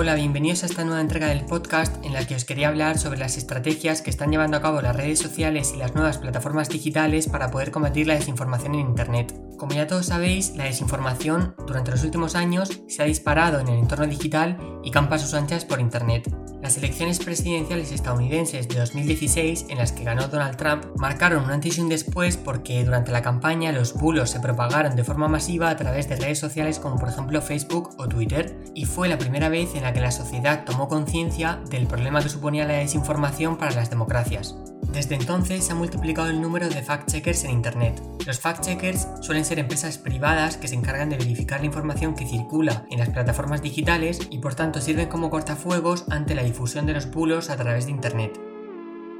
Hola, bienvenidos a esta nueva entrega del podcast en la que os quería hablar sobre las estrategias que están llevando a cabo las redes sociales y las nuevas plataformas digitales para poder combatir la desinformación en Internet. Como ya todos sabéis, la desinformación durante los últimos años se ha disparado en el entorno digital y campa sus anchas por Internet. Las elecciones presidenciales estadounidenses de 2016, en las que ganó Donald Trump, marcaron un antes y un después porque durante la campaña los bulos se propagaron de forma masiva a través de redes sociales como por ejemplo Facebook o Twitter, y fue la primera vez en la que la sociedad tomó conciencia del problema que suponía la desinformación para las democracias. Desde entonces se ha multiplicado el número de fact-checkers en Internet. Los fact-checkers suelen ser empresas privadas que se encargan de verificar la información que circula en las plataformas digitales y por tanto sirven como cortafuegos ante la difusión de los bulos a través de Internet.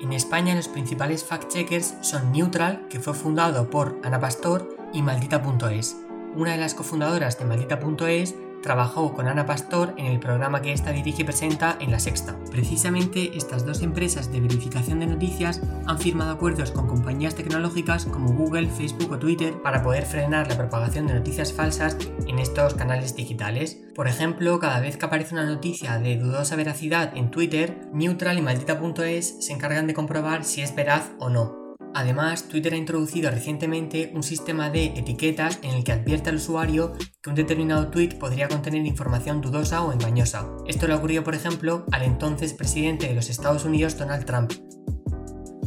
En España los principales fact-checkers son Neutral, que fue fundado por Ana Pastor, y Maldita.es. Una de las cofundadoras de Maldita.es trabajó con Ana Pastor en el programa que esta dirige y presenta en La Sexta. Precisamente estas dos empresas de verificación de noticias han firmado acuerdos con compañías tecnológicas como Google, Facebook o Twitter para poder frenar la propagación de noticias falsas en estos canales digitales. Por ejemplo, cada vez que aparece una noticia de dudosa veracidad en Twitter, Neutral y Maldita.es se encargan de comprobar si es veraz o no. Además, Twitter ha introducido recientemente un sistema de etiquetas en el que advierte al usuario que un determinado tweet podría contener información dudosa o engañosa. Esto le ocurrió, por ejemplo, al entonces presidente de los Estados Unidos, Donald Trump.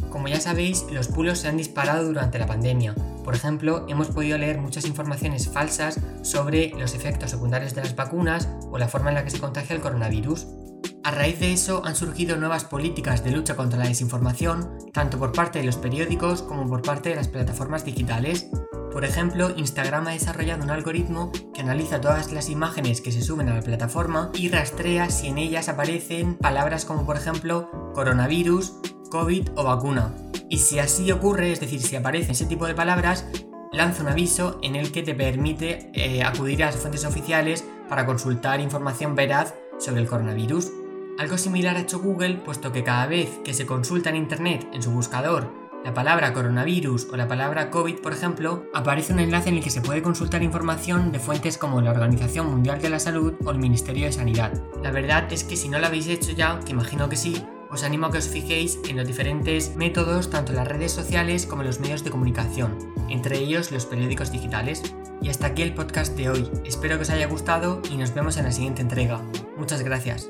Como ya sabéis, los bulos se han disparado durante la pandemia. Por ejemplo, hemos podido leer muchas informaciones falsas sobre los efectos secundarios de las vacunas o la forma en la que se contagia el coronavirus. A raíz de eso han surgido nuevas políticas de lucha contra la desinformación, tanto por parte de los periódicos como por parte de las plataformas digitales. Por ejemplo, Instagram ha desarrollado un algoritmo que analiza todas las imágenes que se suben a la plataforma y rastrea si en ellas aparecen palabras como por ejemplo coronavirus, COVID o vacuna. Y si así ocurre, es decir, si aparecen ese tipo de palabras, lanza un aviso en el que te permite eh, acudir a las fuentes oficiales para consultar información veraz sobre el coronavirus. Algo similar ha hecho Google, puesto que cada vez que se consulta en Internet en su buscador la palabra coronavirus o la palabra COVID, por ejemplo, aparece un enlace en el que se puede consultar información de fuentes como la Organización Mundial de la Salud o el Ministerio de Sanidad. La verdad es que si no lo habéis hecho ya, que imagino que sí, os animo a que os fijéis en los diferentes métodos, tanto en las redes sociales como los medios de comunicación, entre ellos los periódicos digitales. Y hasta aquí el podcast de hoy. Espero que os haya gustado y nos vemos en la siguiente entrega. Muchas gracias.